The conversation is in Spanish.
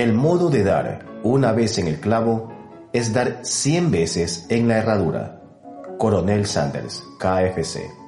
El modo de dar una vez en el clavo es dar 100 veces en la herradura. Coronel Sanders, KFC.